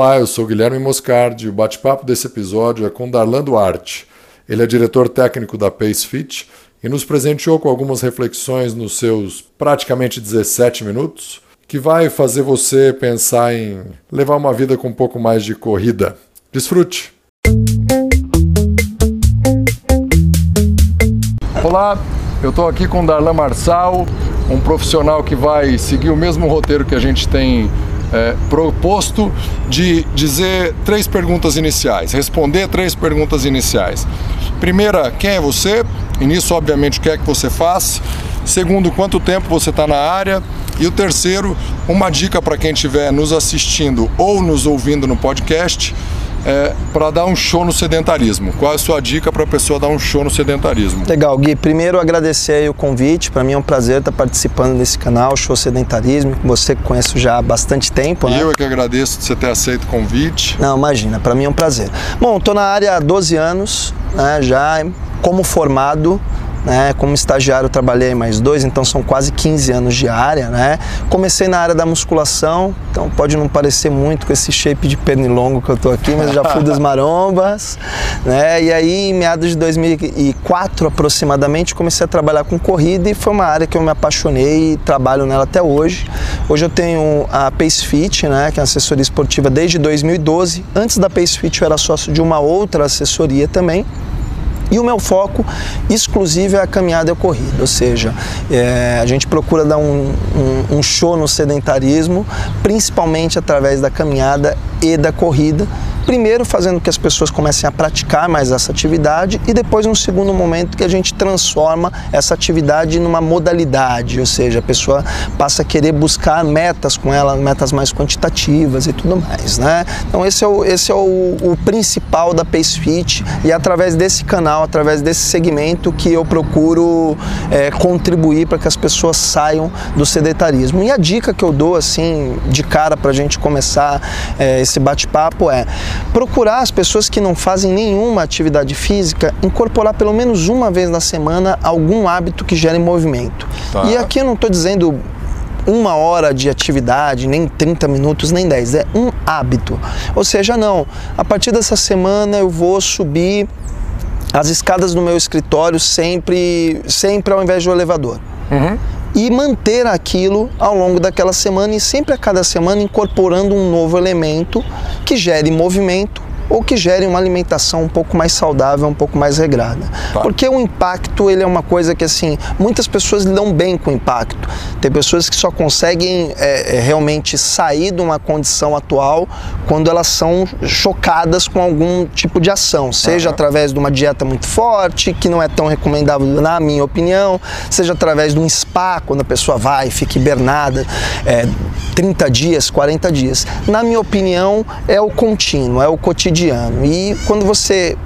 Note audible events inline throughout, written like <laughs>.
Olá, eu sou Guilherme Moscardi. O bate-papo desse episódio é com Darlan Duarte. Ele é diretor técnico da PaceFit e nos presenteou com algumas reflexões nos seus praticamente 17 minutos, que vai fazer você pensar em levar uma vida com um pouco mais de corrida. Desfrute! Olá, eu estou aqui com Darlan Marçal, um profissional que vai seguir o mesmo roteiro que a gente tem é, proposto de dizer três perguntas iniciais, responder três perguntas iniciais. Primeira, quem é você? E nisso, obviamente, o que é que você faz? Segundo, quanto tempo você está na área? E o terceiro, uma dica para quem estiver nos assistindo ou nos ouvindo no podcast é, para dar um show no sedentarismo. Qual é a sua dica para a pessoa dar um show no sedentarismo? Legal, Gui. Primeiro agradecer o convite. Para mim é um prazer estar participando desse canal, Show Sedentarismo, que você conhece já há bastante tempo. Né? Eu é que agradeço de você ter aceito o convite. Não, imagina, para mim é um prazer. Bom, estou na área há 12 anos, né, já como formado né? Como estagiário trabalhei mais dois, então são quase 15 anos de área, né? Comecei na área da musculação, então pode não parecer muito com esse shape de pernilongo que eu tô aqui, mas já fui das <laughs> marombas, né? E aí em meados de 2004 aproximadamente comecei a trabalhar com corrida e foi uma área que eu me apaixonei e trabalho nela até hoje. Hoje eu tenho a Pace Fit, né, que é uma assessoria esportiva desde 2012. Antes da Pace Fit eu era sócio de uma outra assessoria também. E o meu foco exclusivo é a caminhada e a corrida, ou seja, é, a gente procura dar um, um, um show no sedentarismo, principalmente através da caminhada e da corrida, Primeiro, fazendo que as pessoas comecem a praticar mais essa atividade e depois, num segundo momento, que a gente transforma essa atividade numa modalidade, ou seja, a pessoa passa a querer buscar metas com ela, metas mais quantitativas e tudo mais, né? Então, esse é o, esse é o, o principal da Pace Fit e é através desse canal, através desse segmento que eu procuro é, contribuir para que as pessoas saiam do sedentarismo. E a dica que eu dou, assim, de cara para a gente começar é, esse bate-papo é procurar as pessoas que não fazem nenhuma atividade física, incorporar pelo menos uma vez na semana algum hábito que gere movimento. Tá. E aqui eu não estou dizendo uma hora de atividade, nem 30 minutos, nem 10, é um hábito. Ou seja, não, a partir dessa semana eu vou subir as escadas do meu escritório sempre, sempre ao invés do elevador. Uhum e manter aquilo ao longo daquela semana e sempre a cada semana incorporando um novo elemento que gere movimento ou que gere uma alimentação um pouco mais saudável, um pouco mais regrada. Tá. Porque o impacto, ele é uma coisa que, assim, muitas pessoas lidam bem com o impacto. Tem pessoas que só conseguem é, é, realmente sair de uma condição atual quando elas são chocadas com algum tipo de ação, seja uhum. através de uma dieta muito forte, que não é tão recomendável na minha opinião, seja através de um spa, quando a pessoa vai e fica hibernada é, 30 dias, 40 dias. Na minha opinião, é o contínuo, é o cotidiano cotidiano. E quando você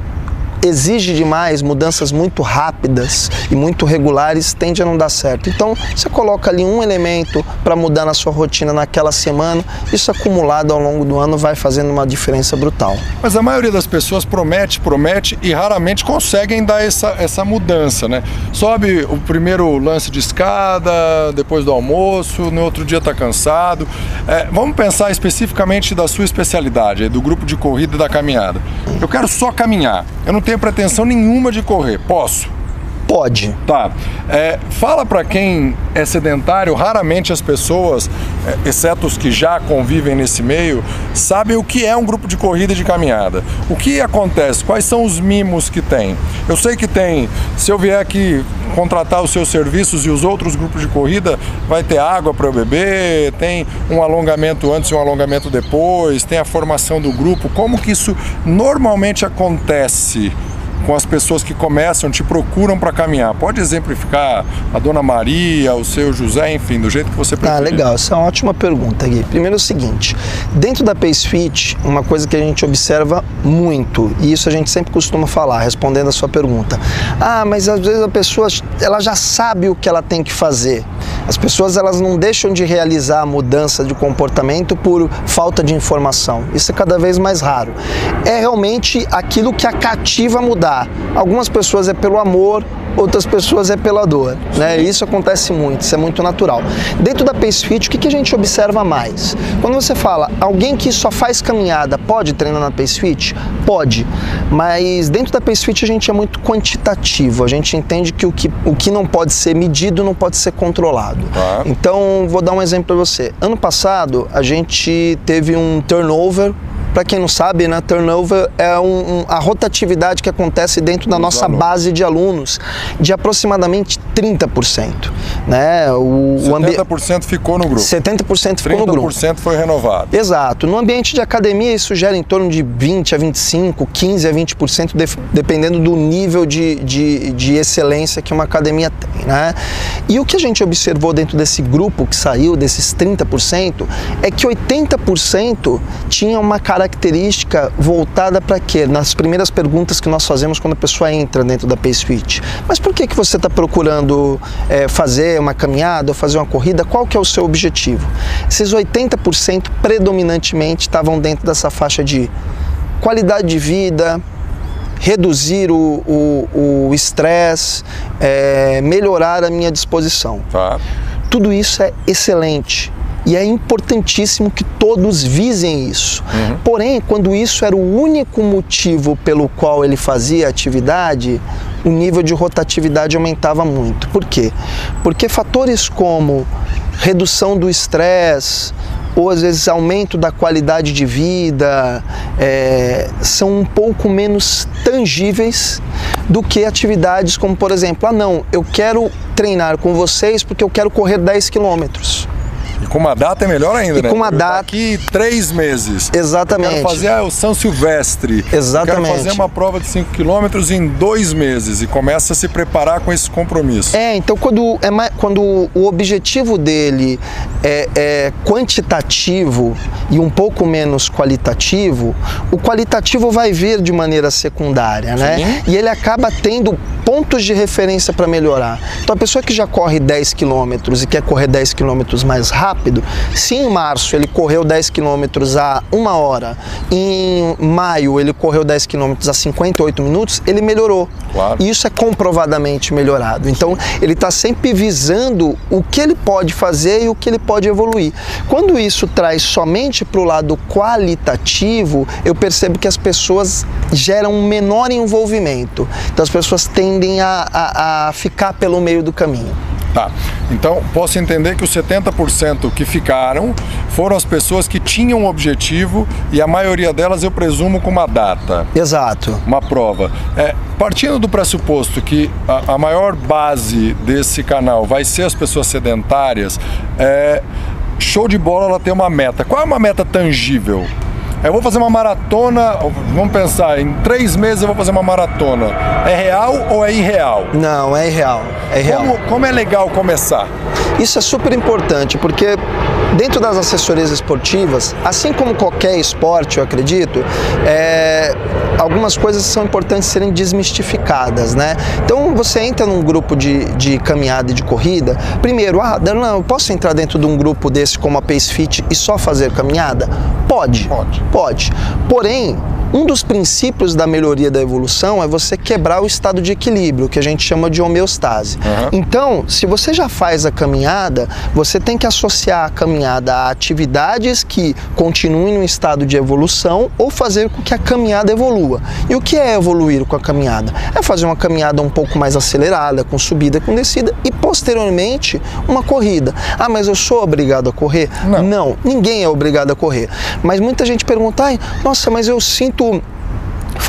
exige demais, mudanças muito rápidas e muito regulares, tende a não dar certo. Então, você coloca ali um elemento para mudar na sua rotina naquela semana, isso acumulado ao longo do ano vai fazendo uma diferença brutal. Mas a maioria das pessoas promete, promete e raramente conseguem dar essa, essa mudança, né? Sobe o primeiro lance de escada, depois do almoço, no outro dia está cansado. É, vamos pensar especificamente da sua especialidade, do grupo de corrida e da caminhada. Eu quero só caminhar, eu não tenho tenho pretensão nenhuma de correr. Posso? Pode. Tá. É, fala para quem é sedentário, raramente as pessoas, é, exceto os que já convivem nesse meio, sabem o que é um grupo de corrida e de caminhada. O que acontece? Quais são os mimos que tem? Eu sei que tem, se eu vier aqui contratar os seus serviços e os outros grupos de corrida, vai ter água para eu beber, tem um alongamento antes e um alongamento depois, tem a formação do grupo. Como que isso normalmente acontece? Com as pessoas que começam, te procuram para caminhar? Pode exemplificar a dona Maria, o seu José, enfim, do jeito que você preferir. Ah, legal, essa é uma ótima pergunta, Gui. Primeiro é o seguinte, dentro da Pace Fit, uma coisa que a gente observa muito, e isso a gente sempre costuma falar, respondendo a sua pergunta. Ah, mas às vezes a pessoa, ela já sabe o que ela tem que fazer. As pessoas, elas não deixam de realizar a mudança de comportamento por falta de informação. Isso é cada vez mais raro. É realmente aquilo que a cativa a mudar. Algumas pessoas é pelo amor, outras pessoas é pela dor, né? Isso acontece muito, isso é muito natural. Dentro da Pace Fit, o que, que a gente observa mais? Quando você fala, alguém que só faz caminhada pode treinar na Pace Fit? Pode, mas dentro da Pace Fit a gente é muito quantitativo, a gente entende que o que, o que não pode ser medido não pode ser controlado. Tá. Então, vou dar um exemplo para você. Ano passado, a gente teve um turnover para quem não sabe, né, turnover é um, um, a rotatividade que acontece dentro da nossa alunos. base de alunos de aproximadamente 30%. Né? O, o ambi- 70% ficou no grupo. 70% ficou no grupo. 30% foi renovado. Exato. No ambiente de academia, isso gera em torno de 20 a 25, 15 a 20%, def- dependendo do nível de, de, de excelência que uma academia tem. Né? E o que a gente observou dentro desse grupo que saiu, desses 30%, é que 80% tinha uma característica voltada para quê? Nas primeiras perguntas que nós fazemos quando a pessoa entra dentro da Pace Fit. Mas por que, que você está procurando eh, fazer uma caminhada ou fazer uma corrida? Qual que é o seu objetivo? Esses 80% predominantemente estavam dentro dessa faixa de qualidade de vida, reduzir o o- o estresse, eh, melhorar a minha disposição. Tá? Tudo isso é excelente e é importantíssimo que todos visem isso. Porém, quando isso era o único motivo pelo qual ele fazia a atividade, o nível de rotatividade aumentava muito. Por quê? Porque fatores como redução do estresse, ou às vezes aumento da qualidade de vida, é, são um pouco menos tangíveis do que atividades como, por exemplo, ah não, eu quero treinar com vocês porque eu quero correr 10 quilômetros. E com uma data é melhor ainda, E né? com uma data- Daqui três meses. Exatamente. Eu quero fazer ah, o São Silvestre. Exatamente. Eu quero fazer uma prova de 5 quilômetros em dois meses e começa a se preparar com esse compromisso. É, então quando, é mais, quando o objetivo dele é, é quantitativo e um pouco menos qualitativo, o qualitativo vai vir de maneira secundária, né? Sim. E ele acaba tendo pontos de referência para melhorar. Então a pessoa que já corre 10 quilômetros e quer correr 10 quilômetros mais rápido, se em março ele correu 10 quilômetros a uma hora, em maio ele correu 10 quilômetros a 58 minutos, ele melhorou. Claro. E isso é comprovadamente melhorado. Então, ele está sempre visando o que ele pode fazer e o que ele pode evoluir. Quando isso traz somente para o lado qualitativo, eu percebo que as pessoas geram um menor envolvimento. Então, as pessoas tendem a, a, a ficar pelo meio do caminho. Tá. Então, posso entender que os 70% que ficaram foram as pessoas que tinham um objetivo e a maioria delas eu presumo com uma data. Exato. uma prova. É, partindo do pressuposto que a, a maior base desse canal vai ser as pessoas sedentárias, é, show de bola ela tem uma meta. Qual é uma meta tangível? Eu vou fazer uma maratona, vamos pensar, em três meses eu vou fazer uma maratona. É real ou é irreal? Não, é irreal. É irreal. Como, como é legal começar? Isso é super importante porque dentro das assessorias esportivas, assim como qualquer esporte, eu acredito, é, algumas coisas são importantes serem desmistificadas, né? Então você entra num grupo de, de caminhada e de corrida, primeiro, ah, Darlan, eu posso entrar dentro de um grupo desse como a Pace Fit e só fazer caminhada? Pode. Pode. Pode. Porém, um dos princípios da melhoria da evolução é você quebrar o estado de equilíbrio, que a gente chama de homeostase. Uhum. Então, se você já faz a caminhada, você tem que associar a caminhada a atividades que continuem no estado de evolução ou fazer com que a caminhada evolua. E o que é evoluir com a caminhada? É fazer uma caminhada um pouco mais acelerada, com subida, com descida e posteriormente uma corrida. Ah, mas eu sou obrigado a correr? Não. Não, ninguém é obrigado a correr. Mas muita gente pergunta, nossa, mas eu sinto Порту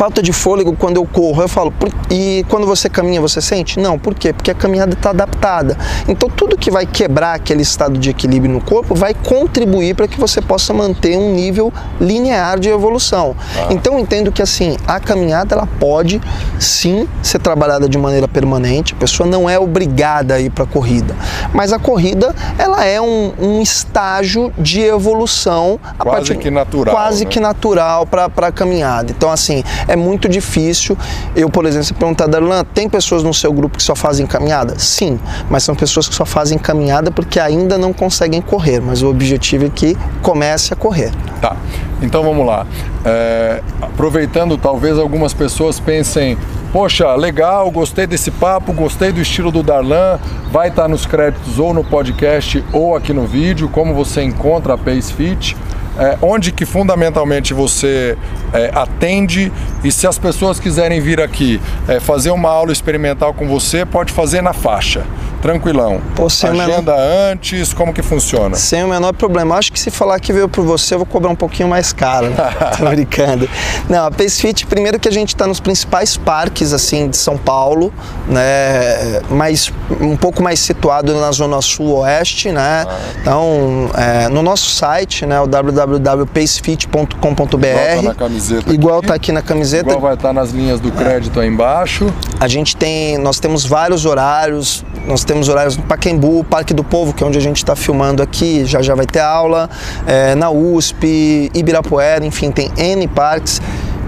falta de fôlego quando eu corro. Eu falo, "Por- e quando você caminha, você sente? Não, por quê? Porque a caminhada está adaptada. Então, tudo que vai quebrar aquele estado de equilíbrio no corpo vai contribuir para que você possa manter um nível linear de evolução. Então, eu entendo que assim, a caminhada ela pode sim ser trabalhada de maneira permanente. A pessoa não é obrigada a ir para a corrida, mas a corrida ela é um, um estágio de evolução a Quase partir que natural, quase né? que natural para a caminhada. Então, assim, é muito difícil. Eu, por exemplo, perguntar, Darlan, tem pessoas no seu grupo que só fazem caminhada? Sim, mas são pessoas que só fazem caminhada porque ainda não conseguem correr. Mas o objetivo é que comece a correr. Tá. Então vamos lá. É, aproveitando, talvez algumas pessoas pensem, poxa, legal, gostei desse papo, gostei do estilo do Darlan, vai estar nos créditos ou no podcast ou aqui no vídeo, como você encontra a Pace Fit é, onde que fundamentalmente você é, atende e se as pessoas quiserem vir aqui é, fazer uma aula experimental com você, pode fazer na faixa, tranquilão. Pô, Agenda menor... antes, como que funciona? Sem o menor problema. Acho que se falar que veio por você, eu vou cobrar um pouquinho mais caro. Né? <laughs> Tô brincando. Não, a Pacefit, primeiro que a gente está nos principais parques assim de São Paulo, né, mas um pouco mais situado na zona sul-oeste, né? Ah. Então, é, no nosso site, né, o www www.pacefit.com.br. Igual tá na camiseta. Igual aqui. tá aqui na camiseta. Igual vai estar tá nas linhas do crédito é. aí embaixo. A gente tem, nós temos vários horários. Nós temos horários no Paquembu, Parque do Povo, que é onde a gente está filmando aqui, já já vai ter aula, é, na USP, Ibirapuera, enfim, tem N parques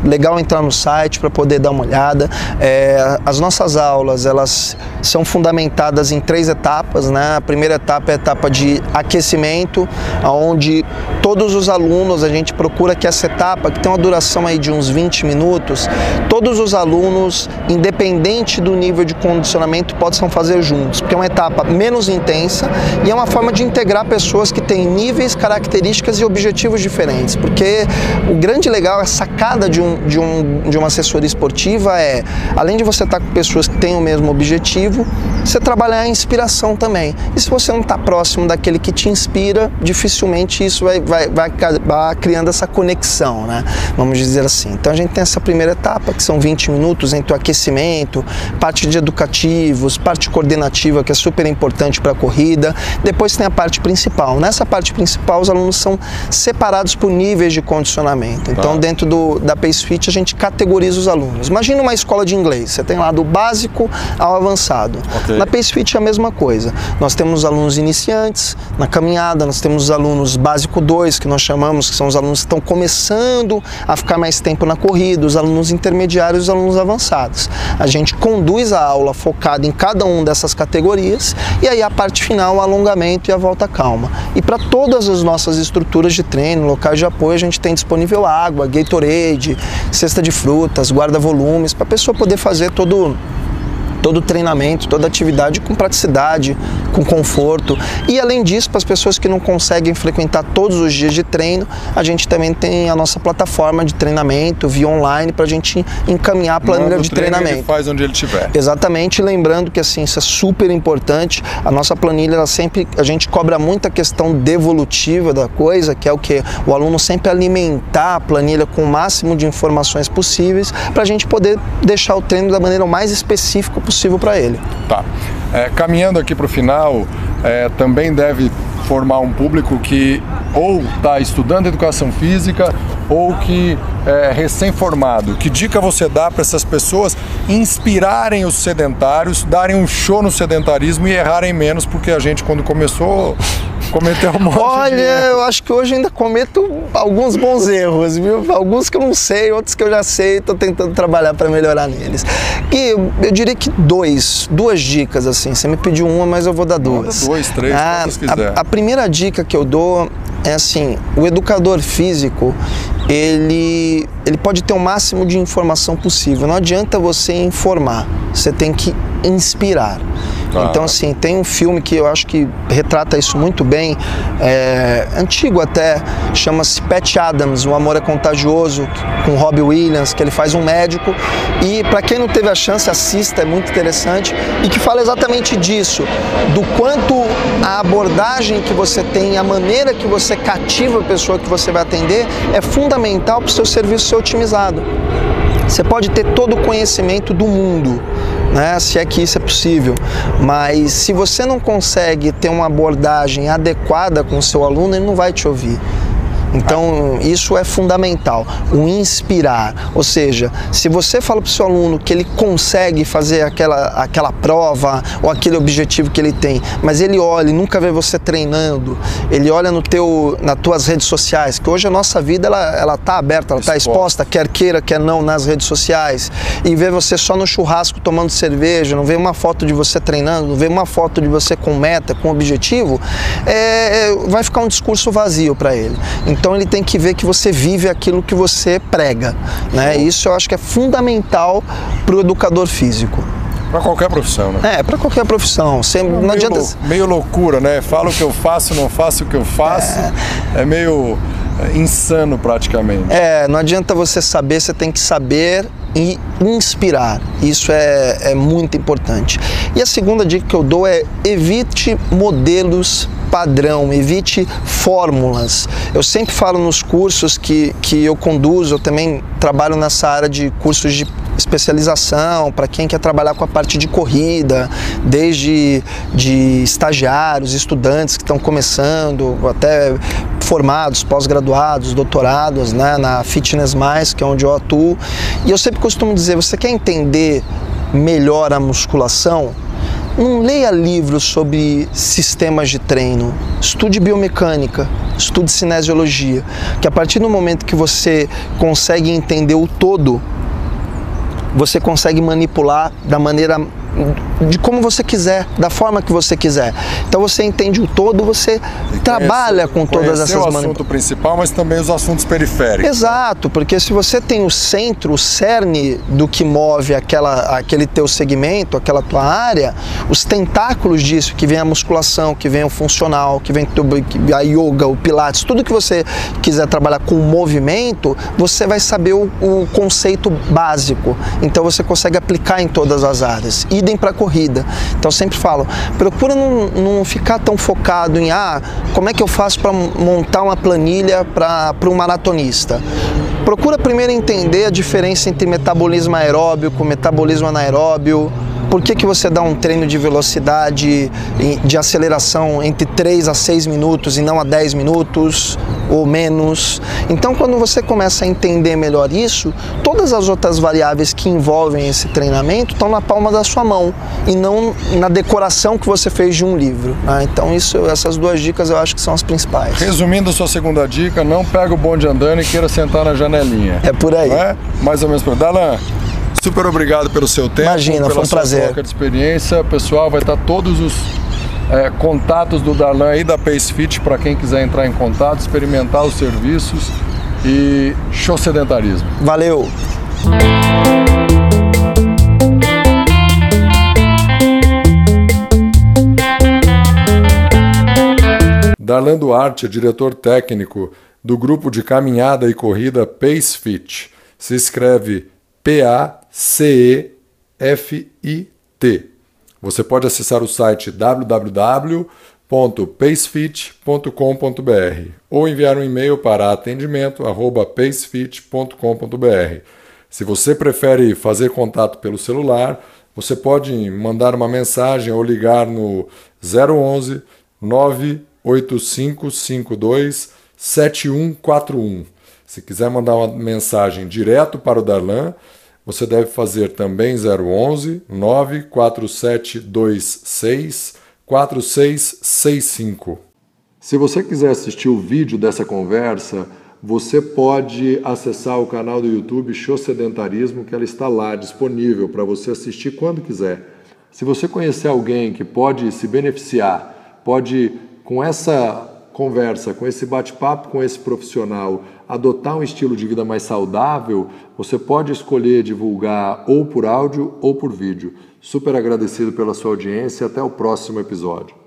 legal entrar no site para poder dar uma olhada. É, as nossas aulas elas são fundamentadas em três etapas, né? A primeira etapa é a etapa de aquecimento, onde todos os alunos a gente procura que essa etapa, que tem uma duração aí de uns 20 minutos, todos os alunos, independente do nível de condicionamento, possam fazer juntos, porque é uma etapa menos intensa e é uma forma de integrar pessoas que têm níveis, características e objetivos diferentes, porque o grande legal, a sacada de um de, um, de uma assessoria esportiva é, além de você estar com pessoas que têm o mesmo objetivo, você trabalhar a inspiração também. E se você não está próximo daquele que te inspira, dificilmente isso vai, vai, vai acabar criando essa conexão, né? Vamos dizer assim. Então a gente tem essa primeira etapa, que são 20 minutos entre o aquecimento, parte de educativos, parte coordenativa, que é super importante para a corrida. Depois tem a parte principal. Nessa parte principal, os alunos são separados por níveis de condicionamento. Então, tá. dentro do, da Pace Fit a gente categoriza os alunos. Imagina uma escola de inglês, você tem lá do básico ao avançado. Okay. Na Pace Fit é a mesma coisa. Nós temos os alunos iniciantes na caminhada, nós temos os alunos básico 2, que nós chamamos, que são os alunos que estão começando a ficar mais tempo na corrida, os alunos intermediários e os alunos avançados. A gente conduz a aula focada em cada um dessas categorias e aí a parte final, o alongamento e a volta calma. E para todas as nossas estruturas de treino, locais de apoio, a gente tem disponível água, Gatorade, cesta de frutas, guarda-volumes, para a pessoa poder fazer todo todo o treinamento, toda atividade com praticidade, com conforto. E além disso, para as pessoas que não conseguem frequentar todos os dias de treino, a gente também tem a nossa plataforma de treinamento via online para a gente encaminhar a planilha de treinamento. Ele faz onde ele estiver. Exatamente, lembrando que assim, isso é super importante. A nossa planilha, ela sempre, a gente cobra muito a questão devolutiva da coisa, que é o que o aluno sempre alimentar a planilha com o máximo de informações possíveis para a gente poder deixar o treino da maneira mais específica possível possível para ele. Tá. É, caminhando aqui para o final, é, também deve formar um público que ou está estudando educação física ou que é recém-formado. Que dica você dá para essas pessoas inspirarem os sedentários, darem um show no sedentarismo e errarem menos, porque a gente quando começou cometeu um monte Olha, eu acho que hoje ainda cometo alguns bons erros, viu? Alguns que eu não sei, outros que eu já sei, estou tentando trabalhar para melhorar neles. E eu, eu, diria que dois, duas dicas assim. Você me pediu uma, mas eu vou dar duas. Manda dois, três, ah, quiser. A, a primeira dica que eu dou é assim, o educador físico, ele, ele pode ter o máximo de informação possível. Não adianta você informar, você tem que inspirar. Ah. Então, assim, tem um filme que eu acho que retrata isso muito bem, é, antigo até, chama-se Pat Adams, O Amor é Contagioso, com Robbie Williams, que ele faz um médico. E para quem não teve a chance, assista, é muito interessante. E que fala exatamente disso, do quanto a abordagem que você tem, a maneira que você cativa a pessoa que você vai atender, é fundamental para o seu serviço ser otimizado. Você pode ter todo o conhecimento do mundo, né, se é que isso é possível, mas se você não consegue ter uma abordagem adequada com o seu aluno, ele não vai te ouvir. Então, isso é fundamental, o inspirar. Ou seja, se você fala para o seu aluno que ele consegue fazer aquela, aquela prova ou aquele objetivo que ele tem, mas ele olha e nunca vê você treinando, ele olha no teu, nas tuas redes sociais, que hoje a nossa vida ela, ela tá aberta, ela está exposta, quer queira, quer não, nas redes sociais, e vê você só no churrasco tomando cerveja, não vê uma foto de você treinando, não vê uma foto de você com meta, com objetivo, é, é vai ficar um discurso vazio para ele. Então ele tem que ver que você vive aquilo que você prega, né? Isso eu acho que é fundamental para o educador físico. Para qualquer profissão, né? É, para qualquer profissão. Você, não meio, adianta. meio loucura, né? Falo o que eu faço, não faço o que eu faço. É, é meio é, insano praticamente. É, não adianta você saber, você tem que saber e inspirar. Isso é, é muito importante. E a segunda dica que eu dou é evite modelos padrão, evite fórmulas. Eu sempre falo nos cursos que, que eu conduzo, eu também trabalho nessa área de cursos de especialização para quem quer trabalhar com a parte de corrida, desde de estagiários, estudantes que estão começando, até formados, pós-graduados, doutorados, né, na Fitness Mais, que é onde eu atuo. E eu sempre costumo dizer, você quer entender melhor a musculação? Não leia livros sobre sistemas de treino, estude biomecânica, estude cinesiologia, que a partir do momento que você consegue entender o todo, você consegue manipular da maneira de como você quiser, da forma que você quiser. Então você entende o todo, você trabalha com todas essas maneiras. o assunto principal, mas também os assuntos periféricos. Exato, porque se você tem o centro, o cerne do que move aquela, aquele teu segmento, aquela tua área, os tentáculos disso, que vem a musculação, que vem o funcional, que vem a yoga, o pilates, tudo que você quiser trabalhar com movimento, você vai saber o, o conceito básico. Então você consegue aplicar em todas as áreas. Idem para a corrida. Então eu sempre falo, procura não, não ficar tão focado em ah, como é que eu faço para montar uma planilha para um maratonista. Procura primeiro entender a diferença entre metabolismo aeróbio metabolismo anaeróbio, por que, que você dá um treino de velocidade, de aceleração entre 3 a 6 minutos e não a 10 minutos ou menos? Então, quando você começa a entender melhor isso, todas as outras variáveis que envolvem esse treinamento estão na palma da sua mão e não na decoração que você fez de um livro. Né? Então, isso, essas duas dicas eu acho que são as principais. Resumindo a sua segunda dica, não pega o bonde andando e queira sentar na janelinha. É por aí. É? Mais ou menos por Dalan, super obrigado pelo seu tempo. Imagina, foi um prazer. Troca de experiência. Pessoal, vai estar todos os é, contatos do Darlan e da Pace Fit para quem quiser entrar em contato, experimentar os serviços e show sedentarismo. Valeu! Darlan Duarte é diretor técnico do grupo de caminhada e corrida Pace Fit. Se escreve P-A C-E-F-I-T. Você pode acessar o site www.pacefit.com.br ou enviar um e-mail para atendimento@pacefit.com.br. Se você prefere fazer contato pelo celular, você pode mandar uma mensagem ou ligar no 011 98552 7141. Se quiser mandar uma mensagem direto para o Darlan, você deve fazer também 011 94726 4665. Se você quiser assistir o vídeo dessa conversa, você pode acessar o canal do YouTube Show Sedentarismo, que ela está lá disponível para você assistir quando quiser. Se você conhecer alguém que pode se beneficiar, pode com essa conversa, com esse bate-papo com esse profissional, adotar um estilo de vida mais saudável, você pode escolher divulgar ou por áudio ou por vídeo. Super agradecido pela sua audiência até o próximo episódio.